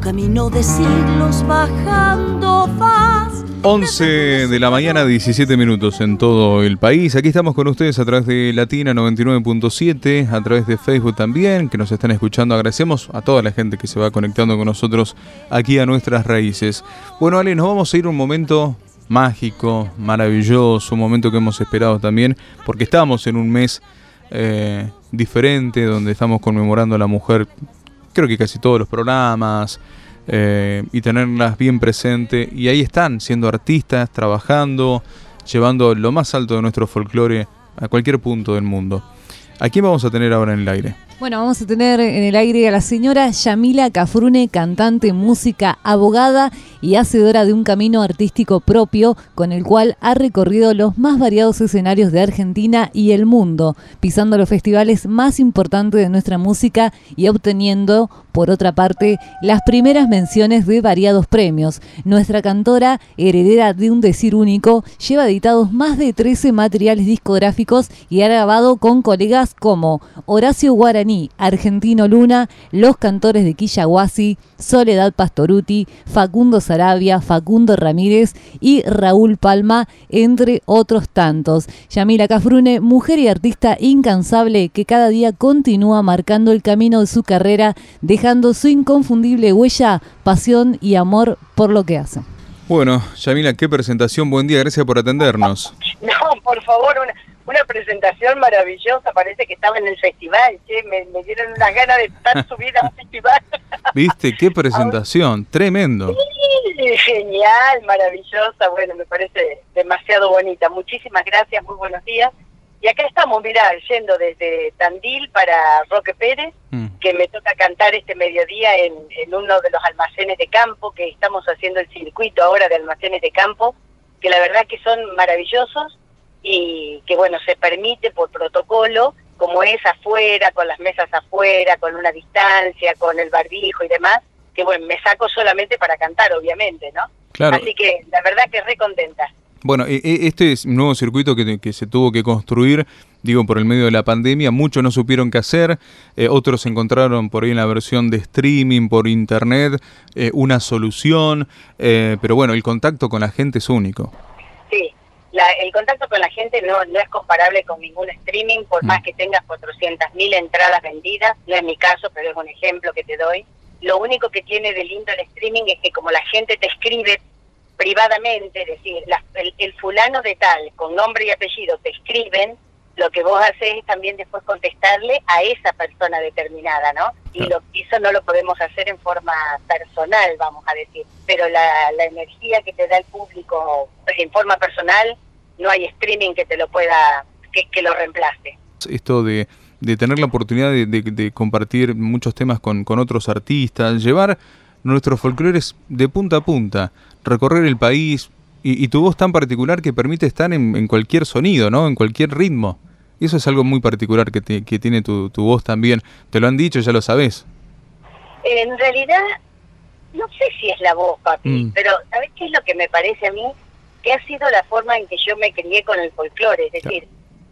camino de siglos bajando vas. 11 de la mañana, 17 minutos en todo el país. Aquí estamos con ustedes a través de Latina 99.7, a través de Facebook también, que nos están escuchando. Agradecemos a toda la gente que se va conectando con nosotros aquí a nuestras raíces. Bueno, Ale, nos vamos a ir un momento mágico, maravilloso, un momento que hemos esperado también, porque estamos en un mes eh, diferente, donde estamos conmemorando a la mujer, creo que casi todos los programas, eh, y tenerlas bien presente. Y ahí están, siendo artistas, trabajando, llevando lo más alto de nuestro folclore a cualquier punto del mundo. ¿A quién vamos a tener ahora en el aire? Bueno, vamos a tener en el aire a la señora Yamila Cafrune, cantante, música, abogada y hacedora de un camino artístico propio con el cual ha recorrido los más variados escenarios de Argentina y el mundo, pisando los festivales más importantes de nuestra música y obteniendo, por otra parte, las primeras menciones de variados premios. Nuestra cantora, heredera de un decir único, lleva editados más de 13 materiales discográficos y ha grabado con colegas como Horacio Guaraní, Argentino Luna, Los Cantores de Quillaguasi, Soledad Pastoruti, Facundo Sarabia, Facundo Ramírez y Raúl Palma, entre otros tantos. Yamila Cafrune, mujer y artista incansable que cada día continúa marcando el camino de su carrera, dejando su inconfundible huella, pasión y amor por lo que hace. Bueno, Yamila, qué presentación, buen día, gracias por atendernos. No, por favor, una, una presentación maravillosa, parece que estaba en el festival, che, me, dieron unas ganas de estar subida a un festival. ¿Viste? Qué presentación, tremendo. Sí, genial, maravillosa, bueno, me parece demasiado bonita. Muchísimas gracias, muy buenos días. Y acá estamos, mirá, yendo desde Tandil para Roque Pérez, mm. que me toca cantar este mediodía en, en uno de los almacenes de campo, que estamos haciendo el circuito ahora de almacenes de campo, que la verdad que son maravillosos y que bueno, se permite por protocolo, como es afuera, con las mesas afuera, con una distancia, con el barbijo y demás, que bueno, me saco solamente para cantar, obviamente, ¿no? Claro. Así que la verdad que re contenta. Bueno, e, e, este es un nuevo circuito que, que, se tuvo que construir, digo, por el medio de la pandemia. Muchos no supieron qué hacer, eh, otros encontraron por ahí en la versión de streaming, por internet, eh, una solución, eh, pero bueno, el contacto con la gente es único. Sí, el contacto con la gente no, no es comparable con ningún streaming, por más mm. que tengas 400.000 entradas vendidas, no es mi caso, pero es un ejemplo que te doy. Lo único que tiene de lindo el streaming es que como la gente te escribe privadamente, es decir, el, fulano de tal, con nombre y apellido, te escriben, lo que vos haces es también después contestarle a esa persona determinada, ¿no? Y lo, eso no lo podemos hacer en forma personal, vamos a decir, pero la, la energía que te da el público en forma personal, no hay streaming que te lo pueda, que, que lo reemplace. Esto de, de tener la oportunidad de, de, compartir muchos temas con, con otros artistas, llevar nuestros folclores de punta a punta, recorrer el país y, y tu voz tan particular que permite estar en, en, cualquier sonido, ¿no? En cualquier ritmo. Y eso es algo muy particular que, que tiene tu, tu, voz también. Te lo han dicho, ya lo sabes. En realidad, no sé si es la voz, papi, mm. pero ¿sabes qué es lo que me parece a mí? Que ha sido la forma en que yo me crié con el folclore. Es decir,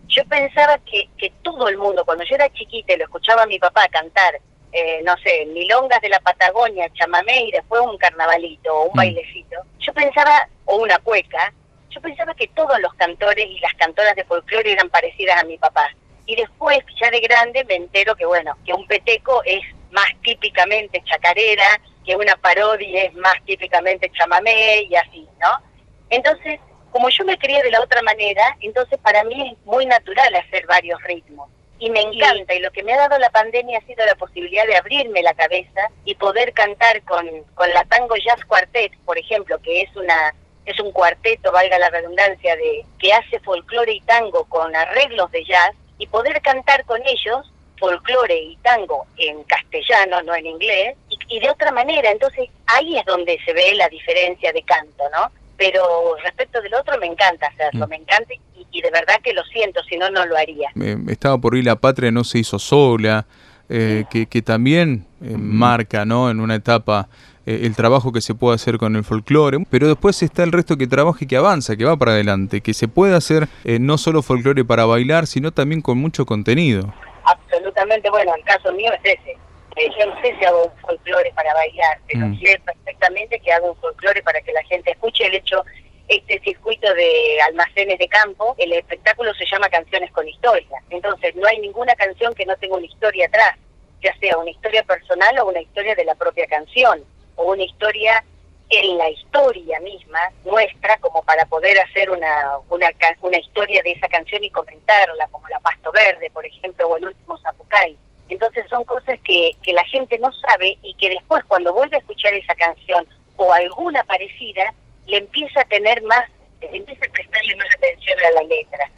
yo pensaba que, que todo el mundo, cuando yo era chiquita y lo escuchaba a mi papá cantar, eh, no sé, milongas de la Patagonia, chamamé y después un carnavalito o un mm. bailecito, yo pensaba, o una cueca, yo pensaba que todos los cantores y las cantoras de folclore eran parecidas a mi papá. Y después, ya de grande, me entero que, bueno, que un peteco es más típicamente chacarera, que una parodia es más típicamente chamamé y así, ¿no? Entonces, como yo me crié de la otra manera, entonces para mí es muy natural hacer varios ritmos y me encanta y lo que me ha dado la pandemia ha sido la posibilidad de abrirme la cabeza y poder cantar con, con la Tango Jazz Quartet, por ejemplo, que es una es un cuarteto, valga la redundancia, de que hace folclore y tango con arreglos de jazz y poder cantar con ellos folclore y tango en castellano, no en inglés, y, y de otra manera. Entonces ahí es donde se ve la diferencia de canto, ¿no? Pero respecto del otro me encanta hacerlo, mm. me encanta y, de verdad que lo siento, si no, no lo haría. estaba por ahí La Patria no se hizo sola, eh, que, que, también eh, marca ¿no? en una etapa eh, el trabajo que se puede hacer con el folclore, pero después está el resto que trabaja y que avanza, que va para adelante, que se puede hacer no solo folclore para bailar, sino también con mucho contenido. Absolutamente, bueno, el caso mío es ese Eh, yo no sé si hago un folclore para bailar, pero mm. sé perfectamente que hago un folclore para que la gente escuche el hecho este circuito de almacenes de campo, el espectáculo se llama Canciones con Historia. Entonces, no hay ninguna canción que no tenga una historia atrás, ya sea una historia personal o una historia de la propia canción, o una historia en la historia misma nuestra, como para poder hacer una, una, una historia de esa canción y comentarla, como La Pasto Verde, por ejemplo, o El Último Zapucay. Entonces son cosas que, que la gente no sabe y que después cuando vuelve a escuchar esa canción o alguna parecida, le empieza a tener más, empieza a prestarle más atención a la letra.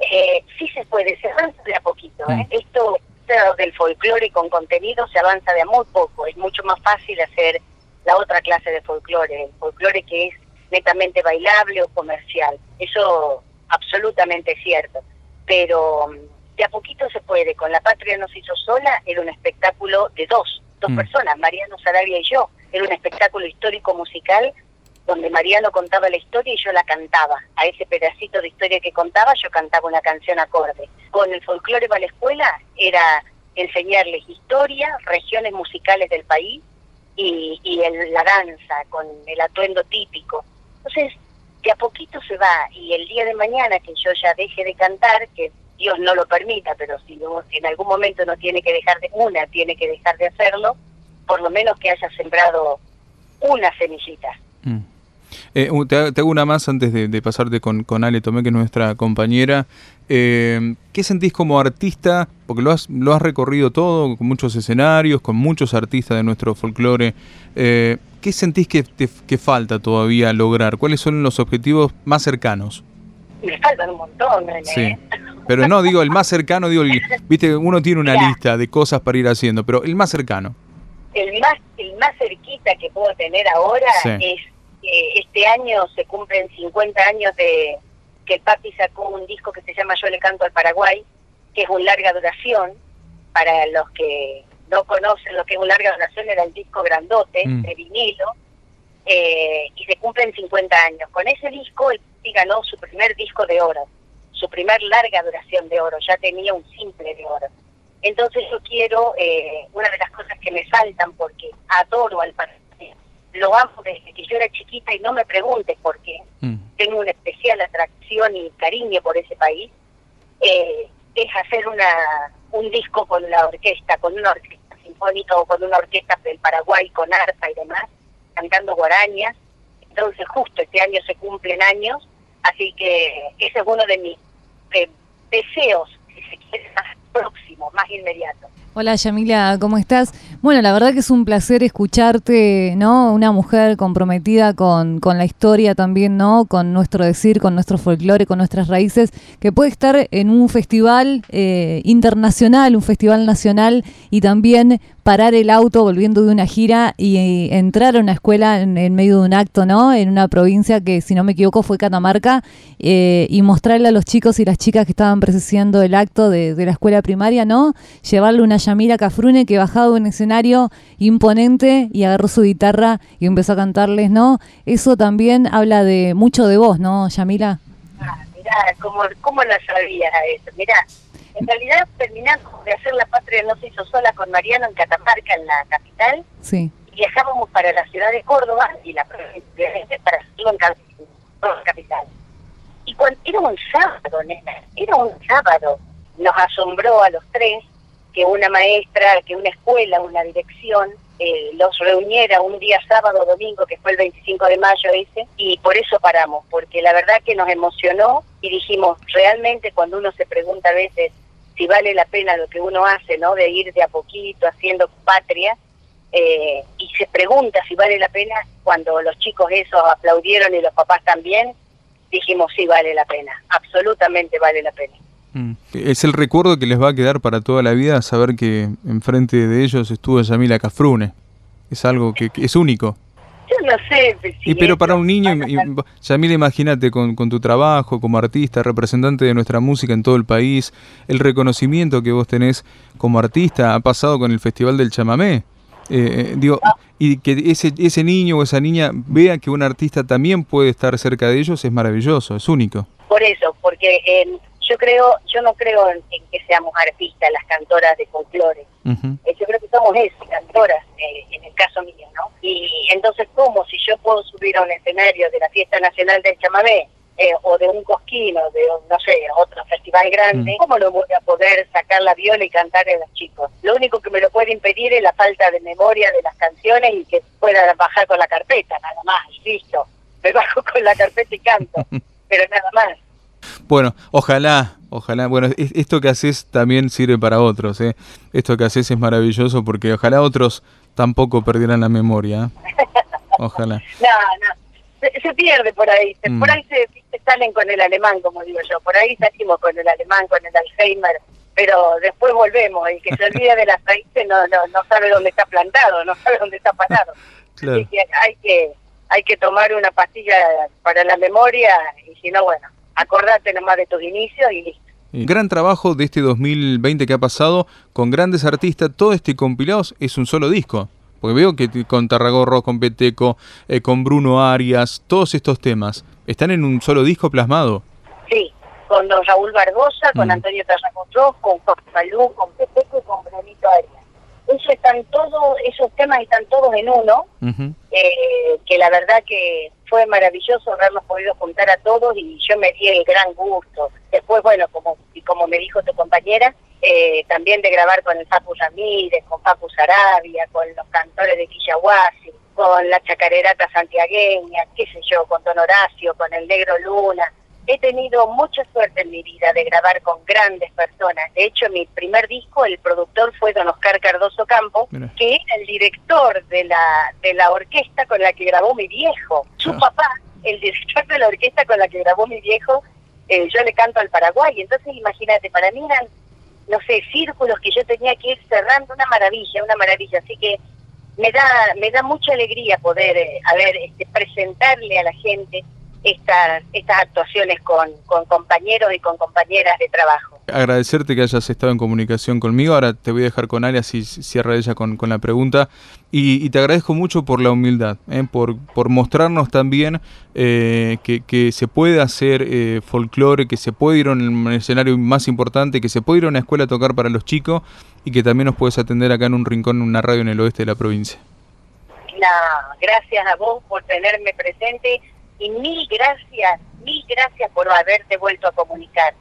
Eh, sí se puede, se avanza de a poquito. ¿eh? Mm. Esto del folclore con contenido se avanza de a muy poco. Es mucho más fácil hacer la otra clase de folclore, el folclore que es netamente bailable o comercial. Eso absolutamente es cierto. Pero mm, de a poquito se puede. Con La Patria nos hizo sola era un espectáculo de dos, dos mm. personas, Mariano Sarabia y yo. Era un espectáculo histórico musical donde Mariano contaba la historia y yo la cantaba. A ese pedacito de historia que contaba yo cantaba una canción acorde. Con el folclore para la escuela era enseñarles historia, regiones musicales del país y, y el, la danza con el atuendo típico. Entonces, de a poquito se va y el día de mañana que yo ya deje de cantar, que Dios no lo permita, pero si, si en algún momento no tiene que dejar de una, tiene que dejar de hacerlo, por lo menos que haya sembrado una semillita. Mm. Eh, te, hago una más antes de, pasarte con, Ale Tomé, que es nuestra compañera. Eh, ¿Qué sentís como artista? Porque lo has, lo has recorrido todo, con muchos escenarios, con muchos artistas de nuestro folclore. Eh, ¿Qué sentís que, que falta todavía lograr? ¿Cuáles son los objetivos más cercanos? Me faltan un montón, Sí. Pero no, digo, el más cercano, digo, viste, uno tiene una lista de cosas para ir haciendo, pero el más cercano. El más, el más cerquita que puedo tener ahora es este año se cumplen 50 años de que el papi sacó un disco que se llama Yo le canto al Paraguay, que es un larga duración. Para los que no conocen lo que es un larga duración, era el disco grandote mm. de vinilo, eh, y se cumplen 50 años. Con ese disco el papi ganó su primer disco de oro, su primer larga duración de oro, ya tenía un simple de oro. Entonces yo quiero, eh, una de las cosas que me faltan, porque adoro al Paraguay, lo amo desde que yo era chiquita y no me preguntes por qué. Mm. Tengo una especial atracción y cariño por ese país. Eh, es hacer una un disco con la orquesta, con una orquesta sinfónica o con una orquesta del Paraguay con arpa y demás, cantando guarañas. Entonces justo este año se cumplen años, así que ese es uno de mis eh, deseos, si se quiere, más próximos, más inmediatos. Hola Yamila, ¿cómo estás? Bueno, la verdad que es un placer escucharte, ¿no? Una mujer comprometida con, con la historia también, ¿no? Con nuestro decir, con nuestro folclore, con nuestras raíces, que puede estar en un festival eh, internacional, un festival nacional y también parar el auto volviendo de una gira y, entrar a una escuela en, medio de un acto, ¿no? En una provincia que, si no me equivoco, fue Catamarca, eh, y mostrarle a los chicos y las chicas que estaban presenciando el acto de, la escuela primaria, ¿no? Llevarle una Yamila Cafrune que bajaba de un escenario imponente y agarró su guitarra y empezó a cantarles, ¿no? Eso también habla de mucho de vos, ¿no, Yamila? Ah, mirá, ¿cómo, cómo lo sabías eso? Mirá, en realidad terminamos de hacer La Patria no se hizo sola con Mariano en Catamarca, en la capital. Sí. Y viajábamos para la ciudad de Córdoba y la provincia para hacerlo en la capital. Y cuando, era un sábado, nena, era un sábado. Nos asombró a los tres que una maestra, que una escuela, una dirección eh, los reuniera un día sábado o domingo, que fue el 25 de mayo ese, y por eso paramos, porque la verdad que nos emocionó y dijimos, realmente cuando uno se pregunta a veces si vale la pena lo que uno hace, ¿no? De ir de a poquito haciendo patria, eh, y se pregunta si vale la pena, cuando los chicos esos aplaudieron y los papás también, dijimos sí vale la pena, absolutamente vale la pena. Mm. Es el recuerdo que les va a quedar para toda la vida saber que enfrente de ellos estuvo Yamila Cafrune. Es algo que, es único. Yo no sé. y pero para un niño, Yamila, imagínate con, con, tu trabajo como artista, representante de nuestra música en todo el país, el reconocimiento que vos tenés como artista ha pasado con el Festival del Chamamé. Eh, eh, digo, y que ese, ese niño o esa niña vea que un artista también puede estar cerca de ellos es maravilloso, es único. Por eso, porque en yo creo, yo no creo en, que seamos artistas las cantoras de folclore. Eh, yo creo que somos esas, cantoras, eh, en el caso mío, ¿no? Y entonces, ¿cómo si yo puedo subir a un escenario de la Fiesta Nacional del Chamamé eh, o de un cosquino, de, no sé, otro festival grande, mm. ¿cómo no voy a poder sacar la viola y cantar a los chicos? Lo único que me lo puede impedir es la falta de memoria de las canciones y que pueda bajar con la carpeta, nada más, listo. Me bajo con la carpeta y canto, pero nada más. Bueno, ojalá, ojalá, bueno, esto que haces también sirve para otros, ¿eh? Esto que haces es maravilloso porque ojalá otros tampoco perdieran la memoria. ¿eh? Ojalá. no, no se, pierde por ahí, por mm. ahí se, salen con el alemán, como digo yo, por ahí salimos con el alemán, con el Alzheimer, pero después volvemos, el que se olvida de las raíces no, no, no sabe dónde está plantado, no sabe dónde está parado. Así que hay que hay que tomar una pastilla para la memoria y si no, bueno, acordate nomás de tus inicios y listo. Gran trabajo de este 2020 que ha pasado con grandes artistas, todo este compilado es un solo disco. Porque veo que con Tarragorro, con Peteco, eh, con Bruno Arias, todos estos temas, ¿están en un solo disco plasmado? Sí, con don Raúl Barbosa, con mm. Antonio Tarragorro, con Juan Salud, con Peteco y con Brunito Arias. Esos, están todos, esos temas están todos en uno, eh, que la verdad que fue maravilloso haberlos podido juntar a todos y yo me di el gran gusto. Después, bueno, como, como me dijo tu compañera, eh, también de grabar con el Papu Ramírez, con Papu Sarabia, con los cantores de Quillahuasi, con la chacarerata santiagueña, qué sé yo, con Don Horacio, con el Negro Luna. He tenido mucha suerte en mi vida de grabar con grandes personas. De hecho, mi primer disco, el productor fue Don Oscar Cardoso Campo, que era el director de la, de la orquesta con la que grabó mi viejo. Su ah. papá, el director de la orquesta con la que grabó mi viejo, eh, yo le canto al Paraguay. Entonces, imagínate, para mí eran no sé, círculos que yo tenía que ir cerrando, una maravilla, una maravilla. Así que me da, me da mucha alegría poder, eh, a ver, este, presentarle a la gente estas, estas actuaciones con, con compañeros y con compañeras de trabajo. Agradecerte que hayas estado en comunicación conmigo. Ahora te voy a dejar con Alia si cierra ella con, con la pregunta. Y, te agradezco mucho por la humildad, ¿eh? por, por mostrarnos también eh, que, que, se puede hacer eh, folclore, que se puede ir a un escenario más importante, que se puede ir a una escuela a tocar para los chicos y que también nos puedes atender acá en un rincón, en una radio en el oeste de la provincia. No, gracias a vos por tenerme presente y mil gracias, mil gracias por haberte vuelto a comunicar,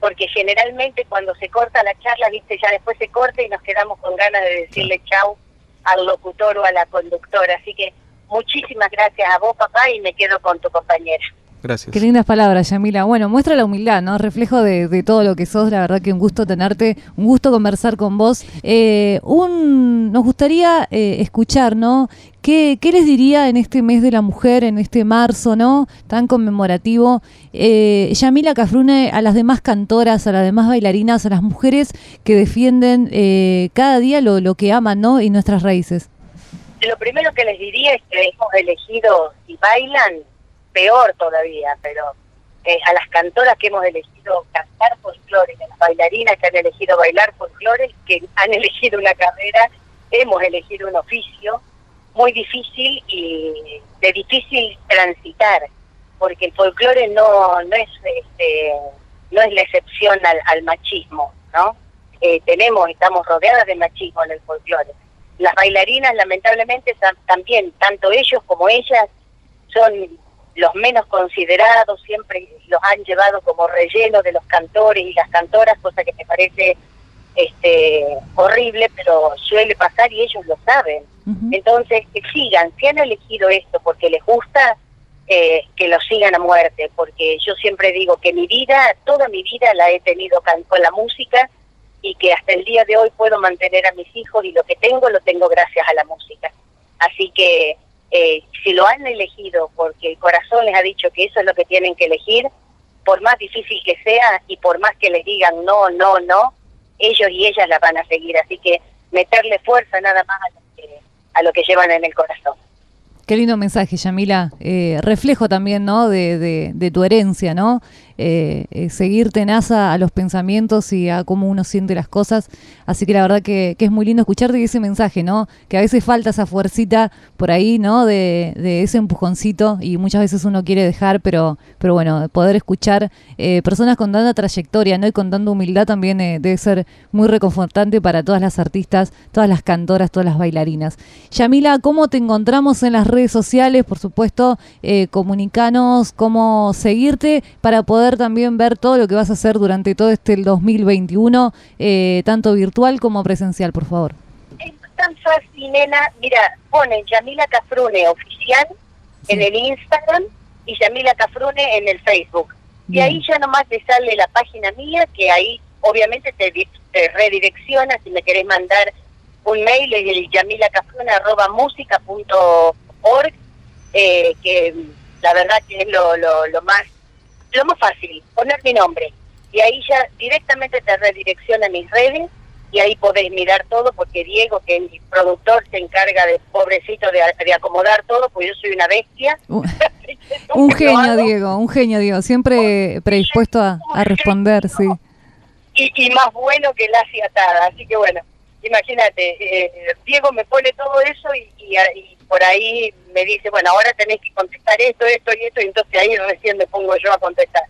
porque generalmente cuando se corta la charla, viste, ya después se corta y nos quedamos con ganas de decirle chau al locutor o a la conductora, así que muchísimas gracias a vos, papá, y me quedo con tu compañera. Gracias. Qué lindas palabras, Yamila. Bueno, muestra la humildad, ¿no? Reflejo de, todo lo que sos. La verdad que un gusto tenerte, un gusto conversar con vos. Eh, un, nos gustaría eh, escuchar, ¿no? ¿Qué, ¿Qué, les diría en este mes de la mujer, en este marzo, ¿no? Tan conmemorativo, eh, Yamila Cafrune a las demás cantoras, a las demás bailarinas, a las mujeres que defienden eh, cada día lo, lo que aman, ¿no? Y nuestras raíces. Lo primero que les diría es que hemos elegido y bailan peor todavía, pero eh, a las cantoras que hemos elegido cantar folclore, a las bailarinas que han elegido bailar folclore, que han elegido una carrera, hemos elegido un oficio muy difícil y de difícil transitar, porque el folclore no, no es este, no es la excepción al, machismo, ¿no? Eh, tenemos, estamos rodeadas de machismo en el folclore. Las bailarinas, lamentablemente, también, tanto ellos como ellas, son los menos considerados, siempre los han llevado como relleno de los cantores y las cantoras, cosa que me parece este horrible, pero suele pasar y ellos lo saben. Entonces, que sigan, si han elegido esto porque les gusta, eh, que lo sigan a muerte, porque yo siempre digo que mi vida, toda mi vida la he tenido con la música y que hasta el día de hoy puedo mantener a mis hijos y lo que tengo lo tengo gracias a la música. Así que eh, si lo han elegido porque el corazón les ha dicho que eso es lo que tienen que elegir, por más difícil que sea y por más que les digan no, no, no, ellos y ellas la van a seguir. Así que meterle fuerza nada más a lo que, a lo que llevan en el corazón. Qué lindo mensaje, Yamila. Eh, reflejo también, ¿no? De, de, tu herencia, ¿no? Eh, eh, seguir tenaza a los pensamientos y a cómo uno siente las cosas. Así que la verdad que, es muy lindo escucharte ese mensaje, ¿no? Que a veces falta esa fuercita por ahí, ¿no? De, ese empujoncito y muchas veces uno quiere dejar, pero, pero bueno, poder escuchar personas con tanta trayectoria, ¿no? Y con tanta humildad también debe ser muy reconfortante para todas las artistas, todas las cantoras, todas las bailarinas. Yamila, ¿cómo te encontramos en las redes sociales? Por supuesto, eh, comunicanos cómo seguirte para poder también ver todo lo que vas a hacer durante todo este 2021, eh, tanto virtual como presencial, por favor. Es tan fácil, nena. Mira, ponen Yamila Cafrune oficial en el Instagram y Yamila Cafrune en el Facebook. Y ahí ya nomás te sale la página mía, que ahí obviamente te, te redirecciona si me querés mandar un mail, es el yamilacafrune.musica.org, eh, que la verdad que es lo, lo, lo más lo más fácil, poner mi nombre. Y ahí ya directamente te redirecciona a mis redes y ahí podéis mirar todo porque Diego, que es mi productor, se encarga de, pobrecito, de, de acomodar todo, pues yo soy una bestia. un genio, Diego, un genio, Diego, siempre predispuesto a, a responder, sí y, más bueno que la atada. Así que bueno, imagínate, eh, Diego me pone todo eso y, por ahí me dice, bueno, ahora tenés que contestar esto, esto y esto, y entonces ahí recién me pongo yo a contestar.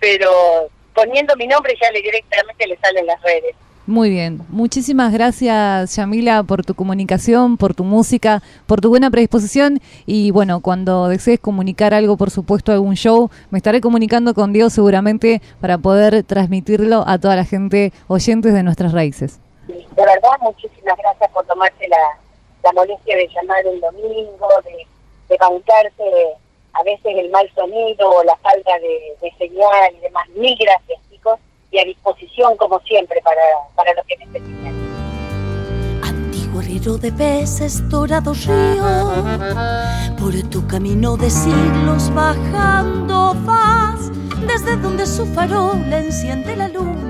Pero poniendo mi nombre ya le directamente le salen las redes. Muy bien, muchísimas gracias Yamila por tu comunicación, por tu música, por tu buena predisposición y bueno, cuando desees comunicar algo, por supuesto, algún show, me estaré comunicando con Dios seguramente para poder transmitirlo a toda la gente oyentes de nuestras raíces. De verdad, muchísimas gracias por tomarte la, molestia de llamar un domingo, de, de a veces el mal sonido o la falta de, de señal y demás. Mil gracias y a disposición como siempre para, para lo que necesiten. Antiguo río de peces, dorado río, por tu camino de siglos bajando vas, desde donde su farol enciende la luz